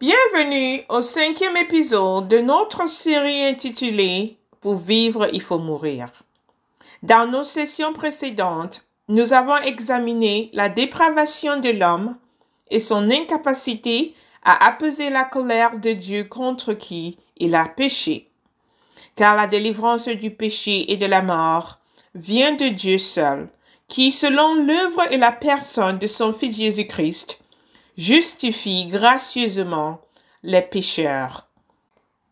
Bienvenue au cinquième épisode de notre série intitulée Pour vivre, il faut mourir. Dans nos sessions précédentes, nous avons examiné la dépravation de l'homme et son incapacité à apaiser la colère de Dieu contre qui il a péché. Car la délivrance du péché et de la mort vient de Dieu seul, qui, selon l'œuvre et la personne de son Fils Jésus-Christ, justifie gracieusement les pécheurs.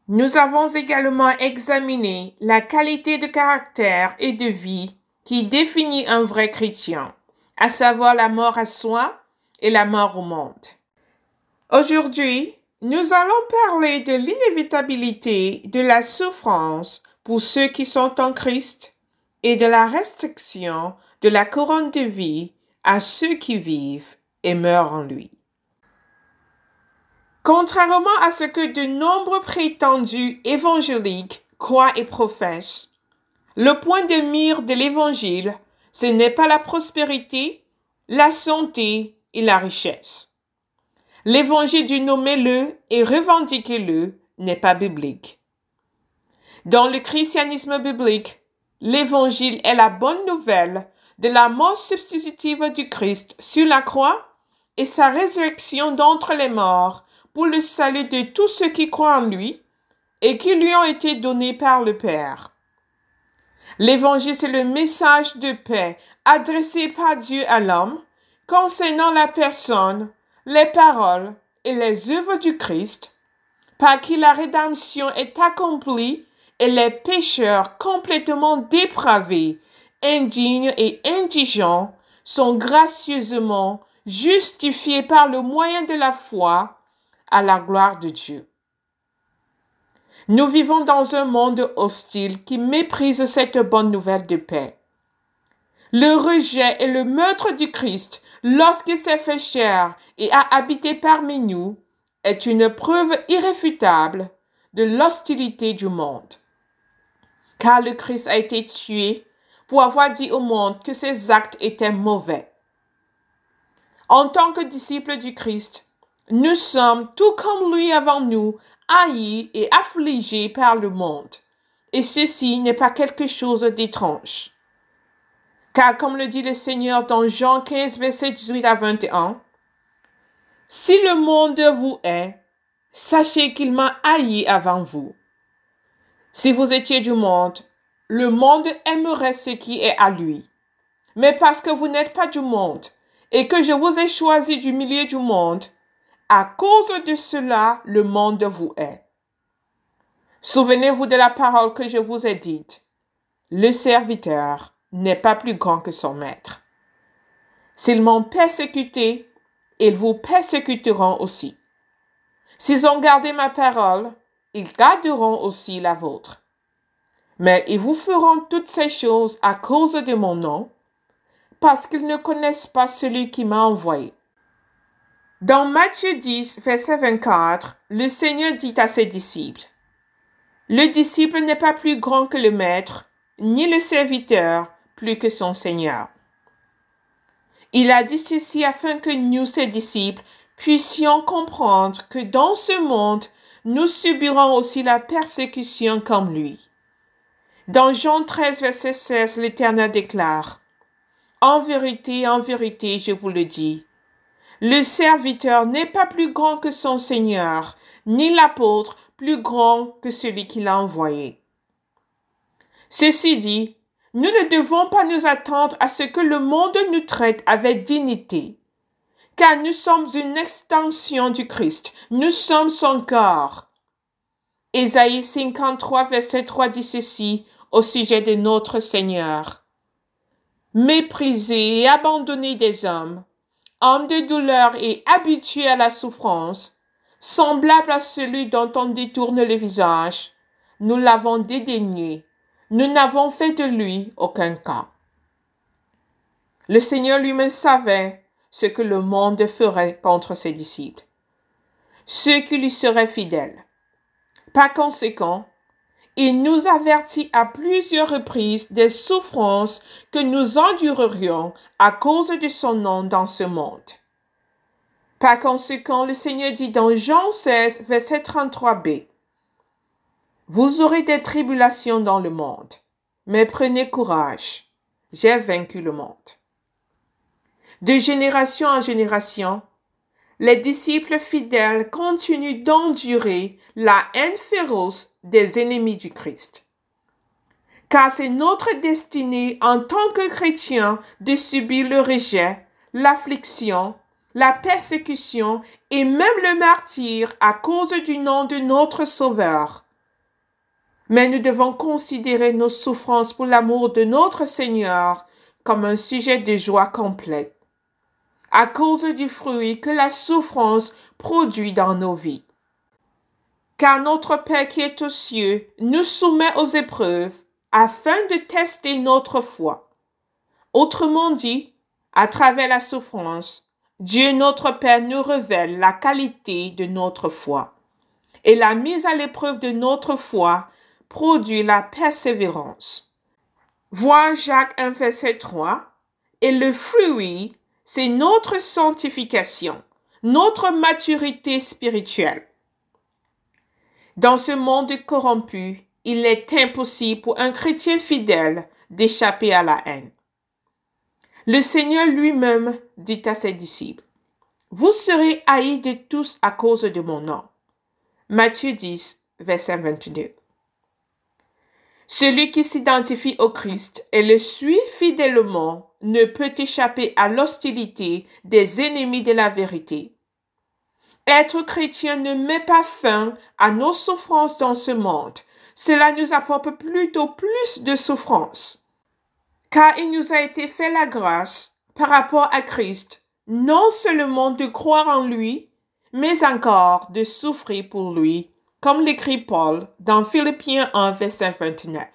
Nous avons également examiné la qualité de caractère et de vie qui définit un vrai chrétien, à savoir la mort à soi et la mort au monde. Aujourd'hui, nous allons parler de l'inévitabilité de la souffrance pour ceux qui sont en Christ et de la restriction de la couronne de vie à ceux qui vivent et meurent en lui. Contrairement à ce que de nombreux prétendus évangéliques croient et professent, le point de mire de l'évangile, ce n'est pas la prospérité, la santé et la richesse. L'évangile du nommez-le et revendiquez-le n'est pas biblique. Dans le christianisme biblique, l'évangile est la bonne nouvelle de la mort substitutive du Christ sur la croix et sa résurrection d'entre les morts pour le salut de tous ceux qui croient en lui et qui lui ont été donnés par le Père. L'évangile, c'est le message de paix adressé par Dieu à l'homme concernant la personne, les paroles et les œuvres du Christ, par qui la rédemption est accomplie et les pécheurs complètement dépravés, indignes et indigents sont gracieusement justifiés par le moyen de la foi à la gloire de Dieu. Nous vivons dans un monde hostile qui méprise cette bonne nouvelle de paix. Le rejet et le meurtre du Christ, lorsqu'il s'est fait chair et a habité parmi nous, est une preuve irréfutable de l'hostilité du monde. Car le Christ a été tué pour avoir dit au monde que ses actes étaient mauvais. En tant que disciples du Christ, nous sommes, tout comme lui avant nous, haïs et affligés par le monde. Et ceci n'est pas quelque chose d'étrange. Car comme le dit le Seigneur dans Jean 15, verset 18 à 21, Si le monde vous est, sachez qu'il m'a haï avant vous. Si vous étiez du monde, le monde aimerait ce qui est à lui. Mais parce que vous n'êtes pas du monde et que je vous ai choisi du milieu du monde, à cause de cela, le monde vous est. Souvenez-vous de la parole que je vous ai dite. Le serviteur n'est pas plus grand que son maître. S'ils m'ont persécuté, ils vous persécuteront aussi. S'ils ont gardé ma parole, ils garderont aussi la vôtre. Mais ils vous feront toutes ces choses à cause de mon nom, parce qu'ils ne connaissent pas celui qui m'a envoyé. Dans Matthieu 10, verset 24, le Seigneur dit à ses disciples, Le disciple n'est pas plus grand que le maître, ni le serviteur plus que son Seigneur. Il a dit ceci afin que nous, ses disciples, puissions comprendre que dans ce monde, nous subirons aussi la persécution comme lui. Dans Jean 13, verset 16, l'Éternel déclare, En vérité, en vérité, je vous le dis, le serviteur n'est pas plus grand que son Seigneur, ni l'apôtre plus grand que celui qui l'a envoyé. Ceci dit, nous ne devons pas nous attendre à ce que le monde nous traite avec dignité, car nous sommes une extension du Christ, nous sommes son corps. Ésaïe 53, verset 3 dit ceci au sujet de notre Seigneur. Méprisé et abandonné des hommes, homme de douleur et habitué à la souffrance, semblable à celui dont on détourne le visage, nous l'avons dédaigné, nous n'avons fait de lui aucun cas. Le Seigneur lui-même savait ce que le monde ferait contre ses disciples, ceux qui lui seraient fidèles. Par conséquent, il nous avertit à plusieurs reprises des souffrances que nous endurerions à cause de son nom dans ce monde. Par conséquent, le Seigneur dit dans Jean 16, verset 33b, Vous aurez des tribulations dans le monde, mais prenez courage, j'ai vaincu le monde. De génération en génération, les disciples fidèles continuent d'endurer la haine féroce des ennemis du Christ. Car c'est notre destinée en tant que chrétiens de subir le rejet, l'affliction, la persécution et même le martyr à cause du nom de notre Sauveur. Mais nous devons considérer nos souffrances pour l'amour de notre Seigneur comme un sujet de joie complète, à cause du fruit que la souffrance produit dans nos vies. Car notre Père qui est aux cieux nous soumet aux épreuves afin de tester notre foi. Autrement dit, à travers la souffrance, Dieu notre Père nous révèle la qualité de notre foi. Et la mise à l'épreuve de notre foi produit la persévérance. Vois Jacques 1 verset 3. Et le fruit, c'est notre sanctification, notre maturité spirituelle. Dans ce monde corrompu, il est impossible pour un chrétien fidèle d'échapper à la haine. Le Seigneur lui-même dit à ses disciples, Vous serez haïs de tous à cause de mon nom. Matthieu 10, verset 22. Celui qui s'identifie au Christ et le suit fidèlement ne peut échapper à l'hostilité des ennemis de la vérité. Être chrétien ne met pas fin à nos souffrances dans ce monde. Cela nous apporte plutôt plus de souffrances car il nous a été fait la grâce par rapport à Christ, non seulement de croire en lui, mais encore de souffrir pour lui, comme l'écrit Paul dans Philippiens 1, verset 29.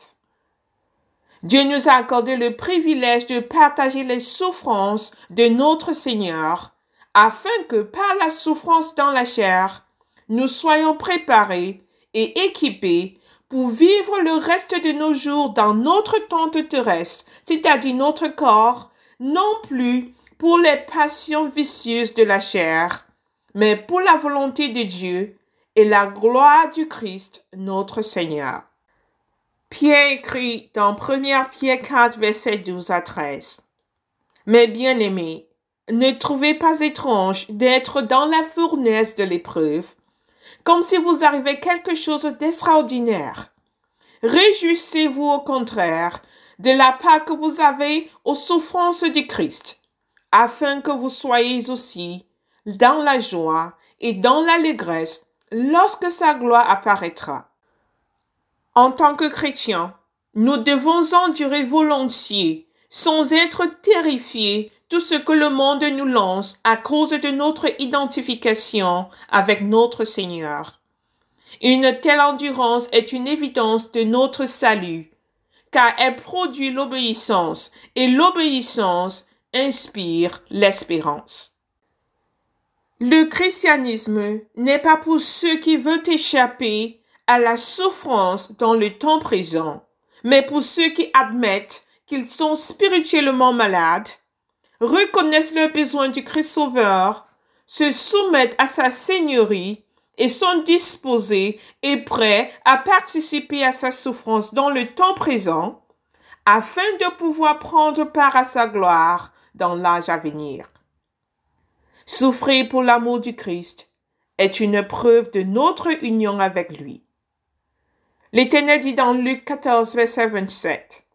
Dieu nous a accordé le privilège de partager les souffrances de notre Seigneur, afin que par la souffrance dans la chair, nous soyons préparés et équipés pour vivre le reste de nos jours dans notre tente terrestre, c'est-à-dire notre corps, non plus pour les passions vicieuses de la chair, mais pour la volonté de Dieu et la gloire du Christ, notre Seigneur. Pierre écrit dans 1 Pierre 4, verset 12 à 13. Mais bien aimés, ne trouvez pas étrange d'être dans la fournaise de l'épreuve, comme si vous arrivait quelque chose d'extraordinaire. Réjouissez-vous au contraire de la part que vous avez aux souffrances du Christ, afin que vous soyez aussi dans la joie et dans l'allégresse lorsque sa gloire apparaîtra. En tant que chrétiens, nous devons endurer volontiers, sans être terrifiés, tout ce que le monde nous lance à cause de notre identification avec notre Seigneur. Une telle endurance est une évidence de notre salut, car elle produit l'obéissance, et l'obéissance inspire l'espérance. Le christianisme n'est pas pour ceux qui veulent échapper à la souffrance dans le temps présent, mais pour ceux qui admettent qu'ils sont spirituellement malades, reconnaissent le besoin du Christ Sauveur, se soumettent à sa Seigneurie et sont disposés et prêts à participer à sa souffrance dans le temps présent, afin de pouvoir prendre part à sa gloire dans l'âge à venir. Souffrir pour l'amour du Christ est une preuve de notre union avec lui. L'Éternel dit dans Luc 14, verset 27,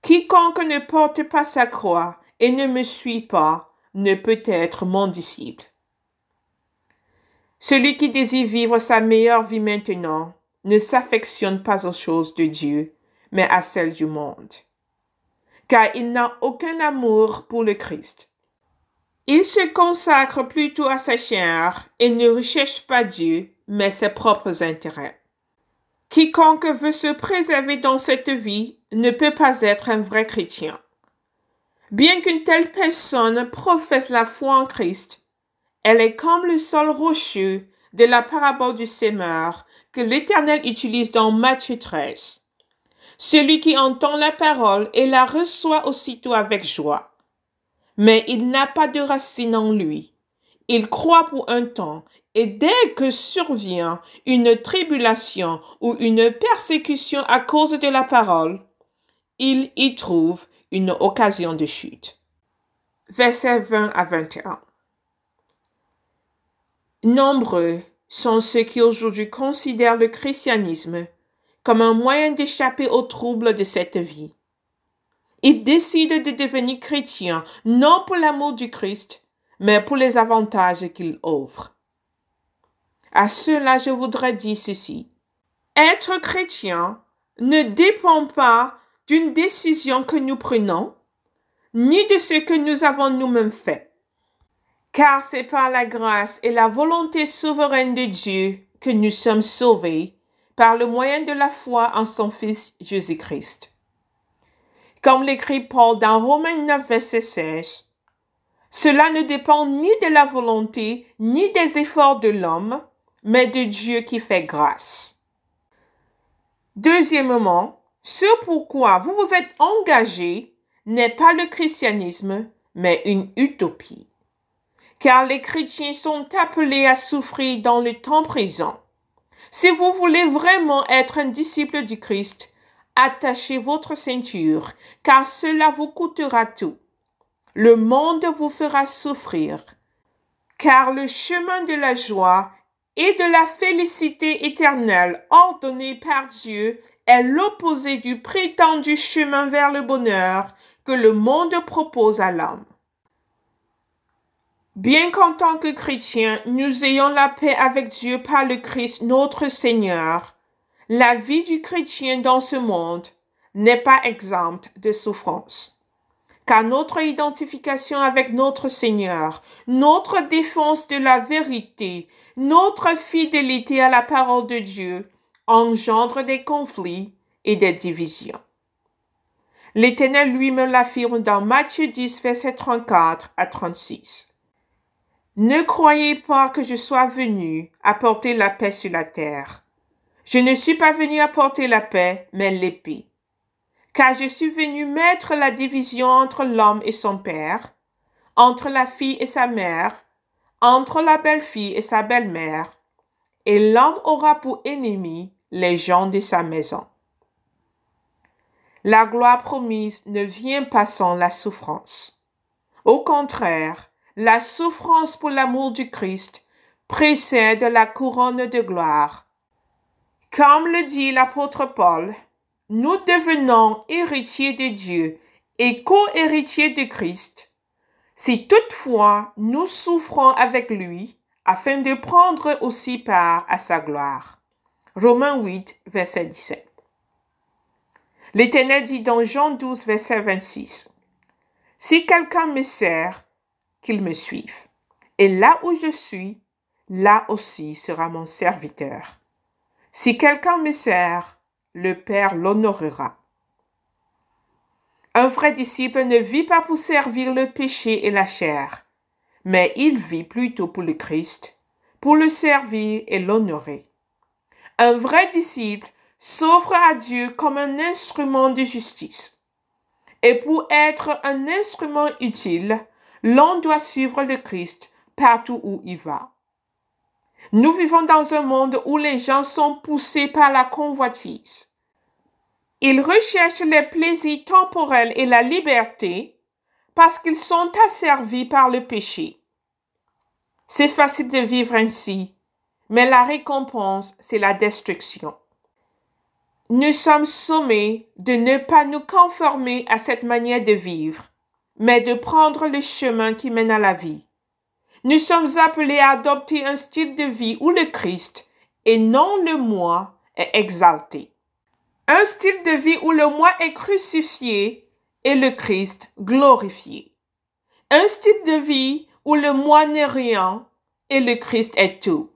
Quiconque ne porte pas sa croix et ne me suit pas ne peut être mon disciple. Celui qui désire vivre sa meilleure vie maintenant ne s'affectionne pas aux choses de Dieu, mais à celles du monde. Car il n'a aucun amour pour le Christ. Il se consacre plutôt à sa chair et ne recherche pas Dieu, mais ses propres intérêts. Quiconque veut se préserver dans cette vie ne peut pas être un vrai chrétien. Bien qu'une telle personne professe la foi en Christ, elle est comme le sol rocheux de la parabole du sémeur que l'Éternel utilise dans Matthieu 13. Celui qui entend la parole et la reçoit aussitôt avec joie. Mais il n'a pas de racine en lui. il croit pour un temps, et dès que survient une tribulation ou une persécution à cause de la parole, il y trouve une occasion de chute. Versets 20 à 21. Nombreux sont ceux qui aujourd'hui considèrent le christianisme comme un moyen d'échapper aux troubles de cette vie. Ils décident de devenir chrétiens non pour l'amour du Christ, mais pour les avantages qu'il offre. À cela, je voudrais dire ceci. Être chrétien ne dépend pas d'une décision que nous prenons, ni de ce que nous avons nous-mêmes fait. Car c'est par la grâce et la volonté souveraine de Dieu que nous sommes sauvés par le moyen de la foi en son Fils Jésus-Christ. Comme l'écrit Paul dans Romains 9, verset 16, cela ne dépend ni de la volonté ni des efforts de l'homme, mais de Dieu qui fait grâce. Deuxièmement, ce pourquoi vous vous êtes engagé n'est pas le christianisme, mais une utopie. Car les chrétiens sont appelés à souffrir dans le temps présent. Si vous voulez vraiment être un disciple du Christ, attachez votre ceinture, car cela vous coûtera tout. Le monde vous fera souffrir, car le chemin de la joie et de la félicité éternelle ordonnée par Dieu est l'opposé du prétendu chemin vers le bonheur que le monde propose à l'homme. Bien qu'en tant que chrétiens, nous ayons la paix avec Dieu par le Christ notre Seigneur, la vie du chrétien dans ce monde n'est pas exempte de souffrance. Car notre identification avec notre Seigneur, notre défense de la vérité, notre fidélité à la parole de Dieu engendre des conflits et des divisions. L'Éternel lui-même l'affirme dans Matthieu 10, verset 34 à 36. Ne croyez pas que je sois venu apporter la paix sur la terre. Je ne suis pas venu apporter la paix, mais l'épée. Car je suis venu mettre la division entre l'homme et son père, entre la fille et sa mère, entre la belle-fille et sa belle-mère, et l'homme aura pour ennemi les gens de sa maison. La gloire promise ne vient pas sans la souffrance. Au contraire, la souffrance pour l'amour du Christ précède la couronne de gloire. Comme le dit l'apôtre Paul, nous devenons héritiers de Dieu et co-héritiers de Christ si toutefois nous souffrons avec lui, afin de prendre aussi part à sa gloire. Romains 8, verset 17. L'Éternel dit dans Jean 12, verset 26, Si quelqu'un me sert, qu'il me suive. Et là où je suis, là aussi sera mon serviteur. Si quelqu'un me sert, le Père l'honorera. Un vrai disciple ne vit pas pour servir le péché et la chair, mais il vit plutôt pour le Christ, pour le servir et l'honorer. Un vrai disciple s'offre à Dieu comme un instrument de justice. Et pour être un instrument utile, l'on doit suivre le Christ partout où il va. Nous vivons dans un monde où les gens sont poussés par la convoitise. Ils recherchent les plaisirs temporels et la liberté parce qu'ils sont asservis par le péché. C'est facile de vivre ainsi, mais la récompense, c'est la destruction. Nous sommes sommés de ne pas nous conformer à cette manière de vivre, mais de prendre le chemin qui mène à la vie. Nous sommes appelés à adopter un style de vie où le Christ, et non le moi, est exalté. Un style de vie où le moi est crucifié et le Christ glorifié. Un style de vie où le moi n'est rien et le Christ est tout.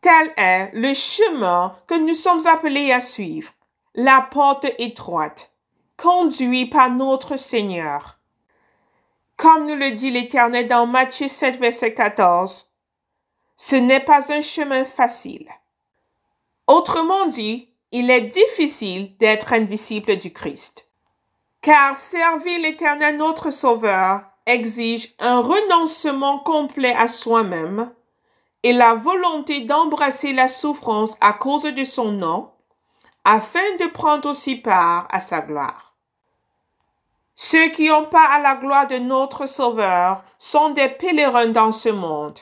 Tel est le chemin que nous sommes appelés à suivre, la porte étroite, conduit par notre Seigneur. Comme nous le dit l'Éternel dans Matthieu 7, verset 14, ce n'est pas un chemin facile. Autrement dit, il est difficile d'être un disciple du Christ. Car servir l'Éternel notre Sauveur exige un renoncement complet à soi-même et la volonté d'embrasser la souffrance à cause de son nom, afin de prendre aussi part à sa gloire. Ceux qui ont part à la gloire de notre Sauveur sont des pèlerins dans ce monde,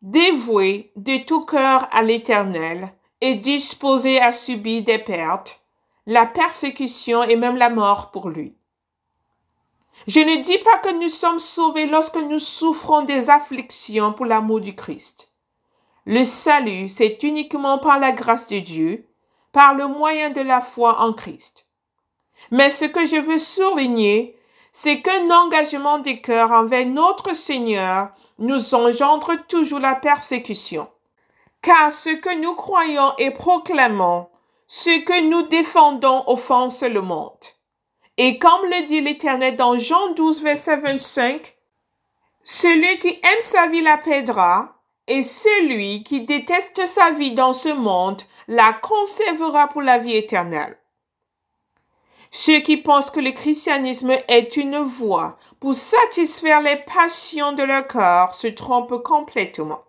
dévoués de tout cœur à l'Éternel et disposés à subir des pertes, la persécution et même la mort pour lui. Je ne dis pas que nous sommes sauvés lorsque nous souffrons des afflictions pour l'amour du Christ. Le salut, c'est uniquement par la grâce de Dieu, par le moyen de la foi en Christ. Mais ce que je veux souligner, c'est qu'un engagement des cœurs envers notre Seigneur nous engendre toujours la persécution. Car ce que nous croyons et proclamons, ce que nous défendons offense le monde. Et comme le dit l'Éternel dans Jean 12, verset 25, celui qui aime sa vie la perdra, et celui qui déteste sa vie dans ce monde la conservera pour la vie éternelle. Ceux qui pensent que le christianisme est une voie pour satisfaire les passions de leur corps se trompent complètement.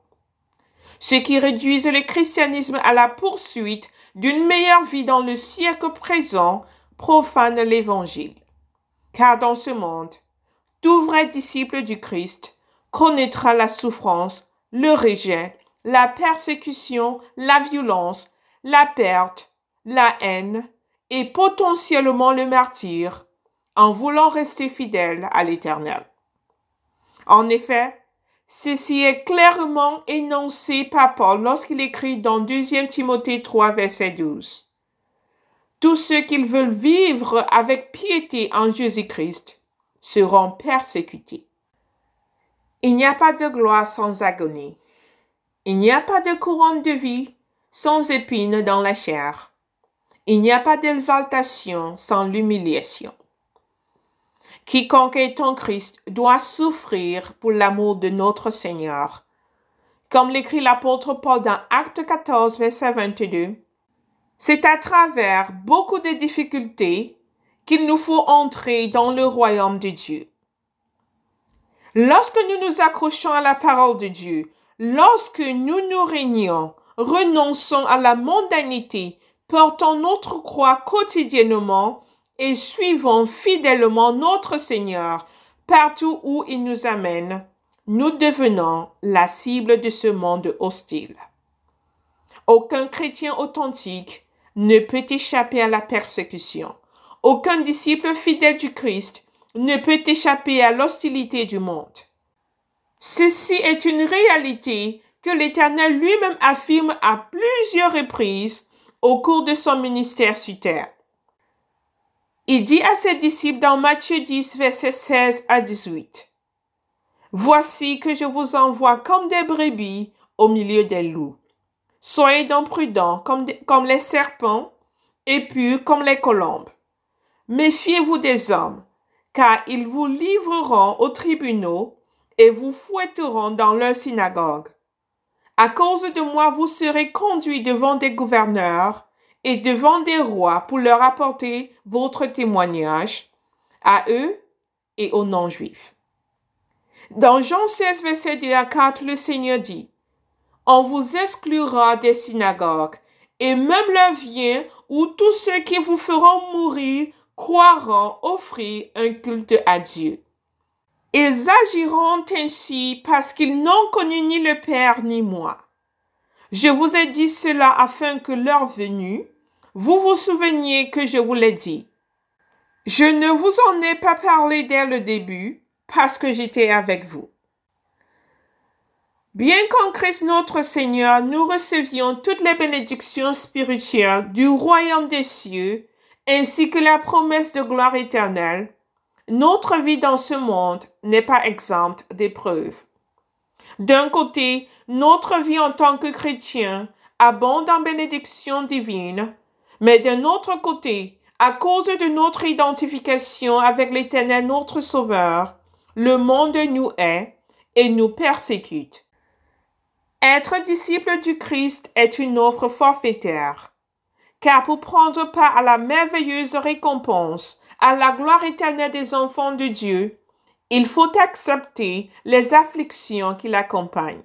Ceux qui réduisent le christianisme à la poursuite d'une meilleure vie dans le siècle présent profanent l'évangile. Car dans ce monde, tout vrai disciple du Christ connaîtra la souffrance le rejet, la persécution, la violence, la perte, la haine et potentiellement le martyr en voulant rester fidèle à l'Éternel. En effet, ceci est clairement énoncé par Paul lorsqu'il écrit dans 2 Timothée 3, verset 12. Tous ceux qui veulent vivre avec piété en Jésus-Christ seront persécutés. Il n'y a pas de gloire sans agonie. Il n'y a pas de couronne de vie sans épines dans la chair. Il n'y a pas d'exaltation sans l'humiliation. Quiconque est en Christ doit souffrir pour l'amour de notre Seigneur. Comme l'écrit l'apôtre Paul dans Acte 14, verset 22, c'est à travers beaucoup de difficultés qu'il nous faut entrer dans le royaume de Dieu. Lorsque nous nous accrochons à la parole de Dieu, lorsque nous nous régnons, renonçons à la mondanité, portons notre croix quotidiennement et suivons fidèlement notre Seigneur partout où il nous amène, nous devenons la cible de ce monde hostile. Aucun chrétien authentique ne peut échapper à la persécution. Aucun disciple fidèle du Christ ne peut échapper à l'hostilité du monde. Ceci est une réalité que l'Éternel lui-même affirme à plusieurs reprises au cours de son ministère sur terre. Il dit à ses disciples dans Matthieu 10, versets 16 à 18, Voici que je vous envoie comme des brebis au milieu des loups. Soyez donc prudents comme, les serpents et purs comme les colombes. Méfiez-vous des hommes, car ils vous livreront aux tribunaux et vous fouetteront dans leur synagogue. À cause de moi, vous serez conduits devant des gouverneurs et devant des rois pour leur apporter votre témoignage à eux et aux non-juifs. Dans Jean 16, verset 2 à 4, le Seigneur dit, On vous exclura des synagogues, et même leur vient où tous ceux qui vous feront mourir croiront offrir un culte à Dieu. Ils agiront ainsi parce qu'ils n'ont connu ni le Père ni moi. Je vous ai dit cela afin que l'heure venue, vous vous souveniez que je vous l'ai dit. Je ne vous en ai pas parlé dès le début parce que j'étais avec vous. Bien qu'en Christ notre Seigneur, nous recevions toutes les bénédictions spirituelles du royaume des cieux, ainsi que la promesse de gloire éternelle, notre vie dans ce monde n'est pas exempte d'épreuves. D'un côté, notre vie en tant que chrétien abonde en bénédictions divines, mais d'un autre côté, à cause de notre identification avec l'Éternel notre Sauveur, le monde nous hait et nous persécute. Être disciple du Christ est une offre forfaitaire car pour prendre part à la merveilleuse récompense, à la gloire éternelle des enfants de Dieu, il faut accepter les afflictions qui l'accompagnent.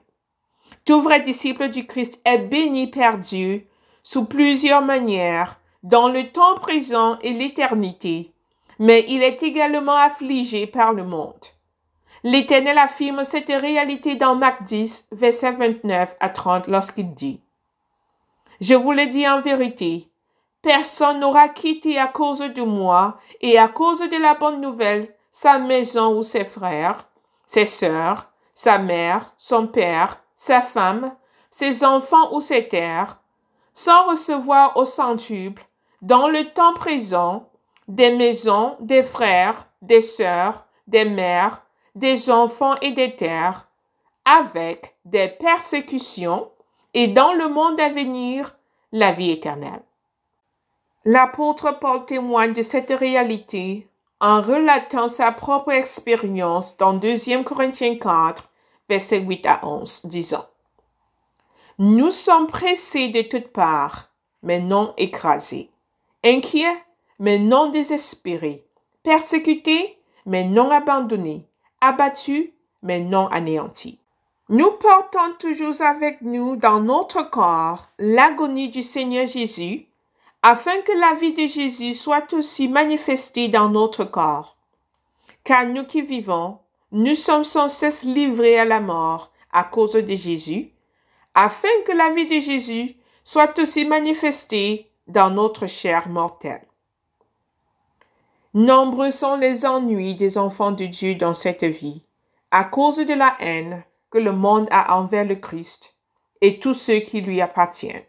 Tout vrai disciple du Christ est béni par Dieu sous plusieurs manières, dans le temps présent et l'éternité, mais il est également affligé par le monde. L'Éternel affirme cette réalité dans Marc 10, versets 29 à 30 lorsqu'il dit Je vous le dis en vérité, personne n'aura quitté à cause de moi et à cause de la bonne nouvelle sa maison ou ses frères, ses sœurs, sa mère, son père, sa femme, ses enfants ou ses terres, sans recevoir au centuple, dans le temps présent, des maisons, des frères, des sœurs, des mères, des enfants et des terres, avec des persécutions, et dans le monde à venir, la vie éternelle. L'apôtre Paul témoigne de cette réalité en relatant sa propre expérience dans 2 Corinthiens 4, versets 8 à 11, disant Nous sommes pressés de toutes parts, mais non écrasés, inquiets, mais non désespérés, persécutés, mais non abandonnés, abattus, mais non anéantis. Nous portons toujours avec nous dans notre corps l'agonie du Seigneur Jésus afin que la vie de Jésus soit aussi manifestée dans notre corps. Car nous qui vivons, nous sommes sans cesse livrés à la mort à cause de Jésus, afin que la vie de Jésus soit aussi manifestée dans notre chair mortelle. Nombreux sont les ennuis des enfants de Dieu dans cette vie, à cause de la haine que le monde a envers le Christ et tous ceux qui lui appartiennent.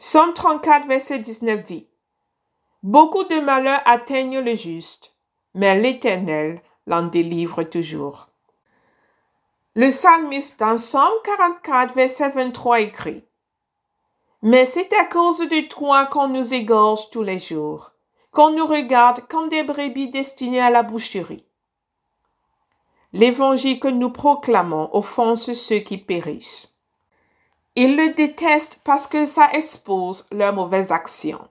Somme 34, verset 19 dit, Beaucoup de malheurs atteignent le juste, mais l'Éternel l'en délivre toujours. Le psalmiste dans Somme 44, verset 23 écrit, Mais c'est à cause de toi qu'on nous égorge tous les jours, qu'on nous regarde comme des brebis destinées à la boucherie. L'évangile que nous proclamons offense ceux qui périssent. Ils le détestent parce que ça expose leurs mauvaises actions.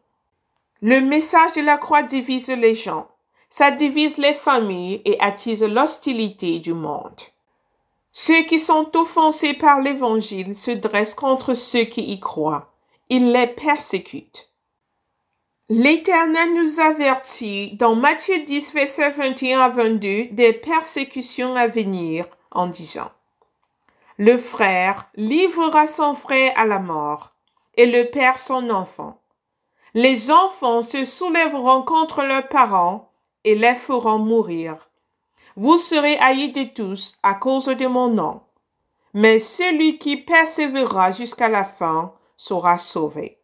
Le message de la croix divise les gens, ça divise les familles et attise l'hostilité du monde. Ceux qui sont offensés par l'Évangile se dressent contre ceux qui y croient. Ils les persécutent. L'Éternel nous avertit dans Matthieu 10, verset 21 à 22 des persécutions à venir en disant le frère livrera son frère à la mort, et le père son enfant. Les enfants se soulèveront contre leurs parents et les feront mourir. Vous serez haïs de tous à cause de mon nom, mais celui qui persévérera jusqu'à la fin sera sauvé.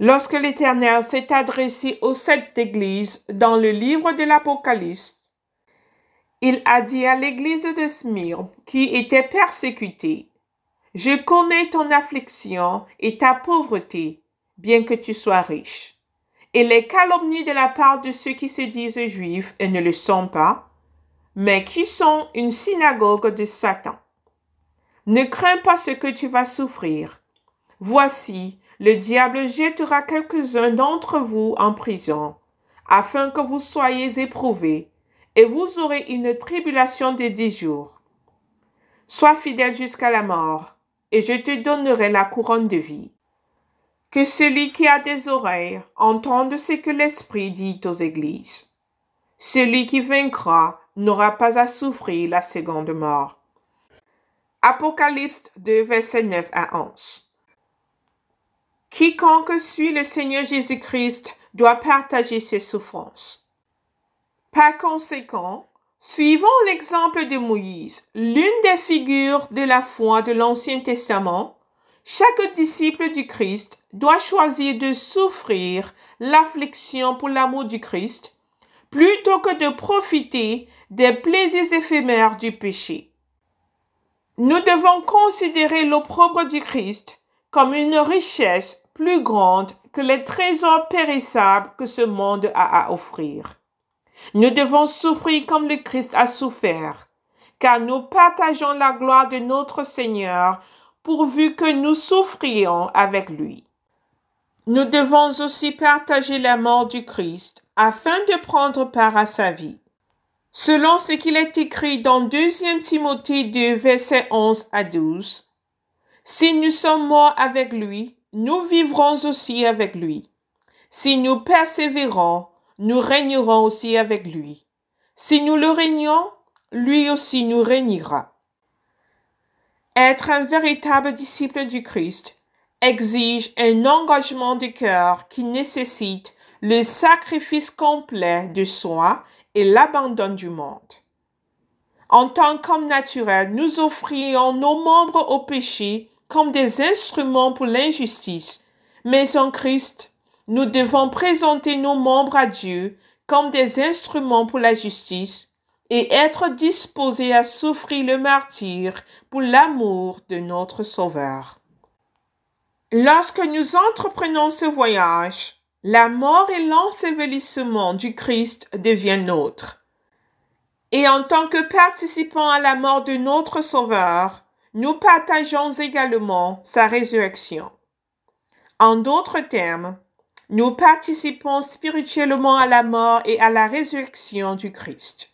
Lorsque l'Éternel s'est adressé aux sept églises dans le livre de l'Apocalypse, il a dit à l'église de Smyrne qui était persécutée, Je connais ton affliction et ta pauvreté, bien que tu sois riche, et les calomnies de la part de ceux qui se disent juifs et ne le sont pas, mais qui sont une synagogue de Satan. Ne crains pas ce que tu vas souffrir. Voici, le diable jettera quelques-uns d'entre vous en prison, afin que vous soyez éprouvés et vous aurez une tribulation de dix jours. Sois fidèle jusqu'à la mort, et je te donnerai la couronne de vie. Que celui qui a des oreilles entende ce que l'Esprit dit aux églises. Celui qui vaincra n'aura pas à souffrir la seconde mort. Apocalypse 2, verset 9 à 11. Quiconque suit le Seigneur Jésus-Christ doit partager ses souffrances. Par conséquent, suivons l'exemple de Moïse, l'une des figures de la foi de l'Ancien Testament, chaque disciple du Christ doit choisir de souffrir l'affliction pour l'amour du Christ plutôt que de profiter des plaisirs éphémères du péché. Nous devons considérer l'opprobre du Christ comme une richesse plus grande que les trésors périssables que ce monde a à offrir. Nous devons souffrir comme le Christ a souffert, car nous partageons la gloire de notre Seigneur pourvu que nous souffrions avec lui. Nous devons aussi partager la mort du Christ afin de prendre part à sa vie. selon ce qu'il est écrit dans 2 Timothée 2, versets 11 à 12. Si nous sommes morts avec lui, nous vivrons aussi avec lui. Si nous persévérons, nous régnerons aussi avec lui. Si nous le régnons, lui aussi nous régnera. Être un véritable disciple du Christ exige un engagement de cœur qui nécessite le sacrifice complet de soi et l'abandon du monde. En tant qu'homme naturel, nous offrions nos membres au péché comme des instruments pour l'injustice, mais en Christ, nous devons présenter nos membres à Dieu comme des instruments pour la justice et être disposés à souffrir le martyr pour l'amour de notre Sauveur. Lorsque nous entreprenons ce voyage, la mort et l'ensevelissement du Christ deviennent nôtres. Et en tant que participants à la mort de notre Sauveur, nous partageons également sa résurrection. En d'autres termes, nous participons spirituellement à la mort et à la résurrection du Christ.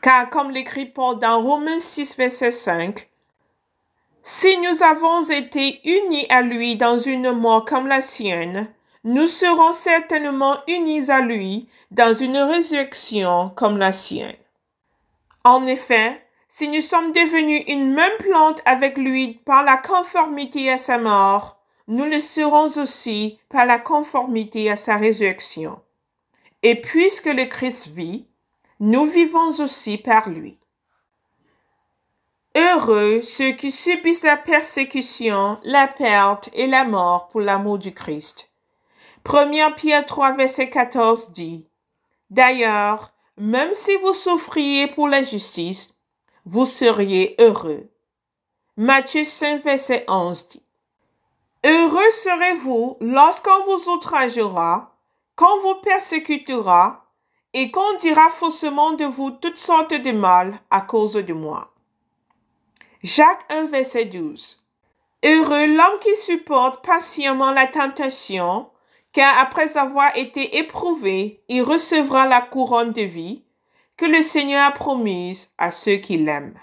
Car comme l'écrit Paul dans Romains 6, verset 5, si nous avons été unis à lui dans une mort comme la sienne, nous serons certainement unis à lui dans une résurrection comme la sienne. En effet, si nous sommes devenus une même plante avec lui par la conformité à sa mort, nous le serons aussi par la conformité à sa résurrection. Et puisque le Christ vit, nous vivons aussi par lui. Heureux ceux qui subissent la persécution, la perte et la mort pour l'amour du Christ. 1 Pierre 3, verset 14 dit, D'ailleurs, même si vous souffriez pour la justice, vous seriez heureux. Matthieu 5, verset 11 dit, Heureux serez-vous lorsqu'on vous outragera, qu'on vous persécutera, et qu'on dira faussement de vous toutes sortes de mal à cause de moi. Jacques 1, verset 12. Heureux l'homme qui supporte patiemment la tentation, car après avoir été éprouvé, il recevra la couronne de vie que le Seigneur a promise à ceux qui l'aiment.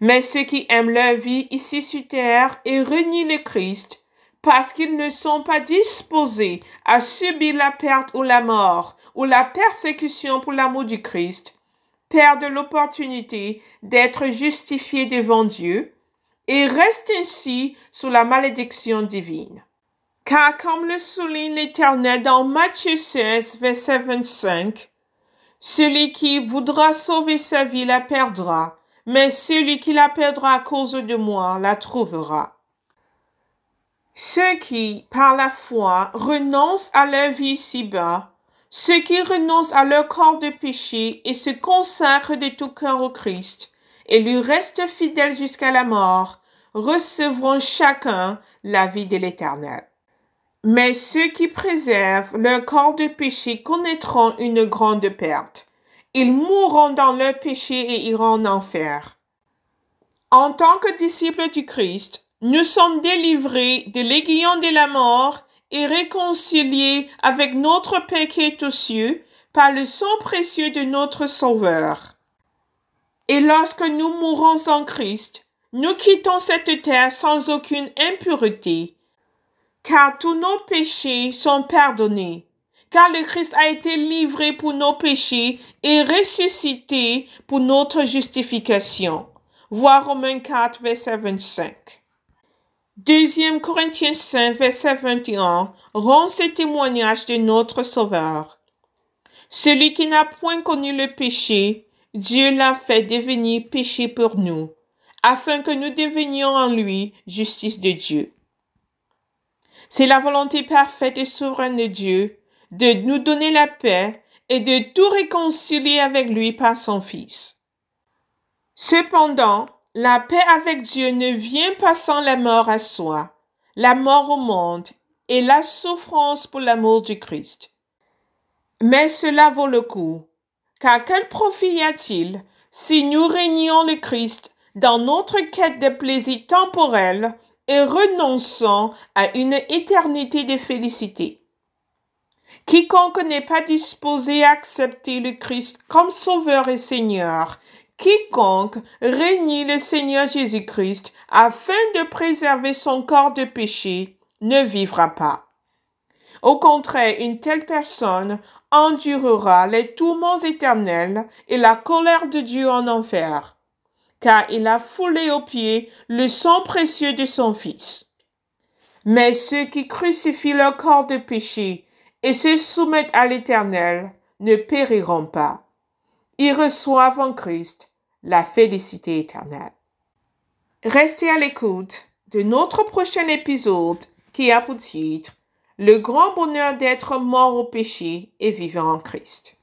Mais ceux qui aiment leur vie ici sur terre et renient le Christ parce qu'ils ne sont pas disposés à subir la perte ou la mort ou la persécution pour l'amour du Christ, perdent l'opportunité d'être justifiés devant Dieu et restent ainsi sous la malédiction divine. Car comme le souligne l'Éternel dans Matthieu 16, verset 25, celui qui voudra sauver sa vie la perdra, mais celui qui la perdra à cause de moi la trouvera. Ceux qui, par la foi, renoncent à leur vie ici-bas, ceux qui renoncent à leur corps de péché et se consacrent de tout cœur au Christ, et lui restent fidèles jusqu'à la mort, recevront chacun la vie de l'Éternel. Mais ceux qui préservent leur corps de péché connaîtront une grande perte. Ils mourront dans leur péché et iront en enfer. En tant que disciples du Christ, nous sommes délivrés de l'aiguillon de la mort et réconciliés avec notre est aux cieux par le sang précieux de notre Sauveur. Et lorsque nous mourons en Christ, nous quittons cette terre sans aucune impureté, car tous nos péchés sont pardonnés, car le Christ a été livré pour nos péchés et ressuscité pour notre justification. Voir Romains 4, verset 25. Deuxième Corinthiens 5, verset 21 rend ce témoignage de notre Sauveur. Celui qui n'a point connu le péché, Dieu l'a fait devenir péché pour nous, afin que nous devenions en lui justice de Dieu. C'est la volonté parfaite et souveraine de Dieu de nous donner la paix et de tout réconcilier avec lui par son Fils. Cependant, la paix avec Dieu ne vient pas sans la mort à soi, la mort au monde et la souffrance pour l'amour du Christ. Mais cela vaut le coup, car quel profit y a-t-il si nous régnons le Christ dans notre quête de plaisir temporel et renonçons à une éternité de félicité? Quiconque n'est pas disposé à accepter le Christ comme Sauveur et Seigneur, quiconque renie le Seigneur Jésus-Christ afin de préserver son corps de péché, ne vivra pas. Au contraire, une telle personne endurera les tourments éternels et la colère de Dieu en enfer, car il a foulé aux pieds le sang précieux de son Fils. Mais ceux qui crucifient leur corps de péché et se soumettent à l'Éternel ne périront pas. Ils reçoivent en Christ la félicité éternelle. Restez à l'écoute de notre prochain épisode qui a pour titre Le grand bonheur d'être mort au péché et vivant en Christ.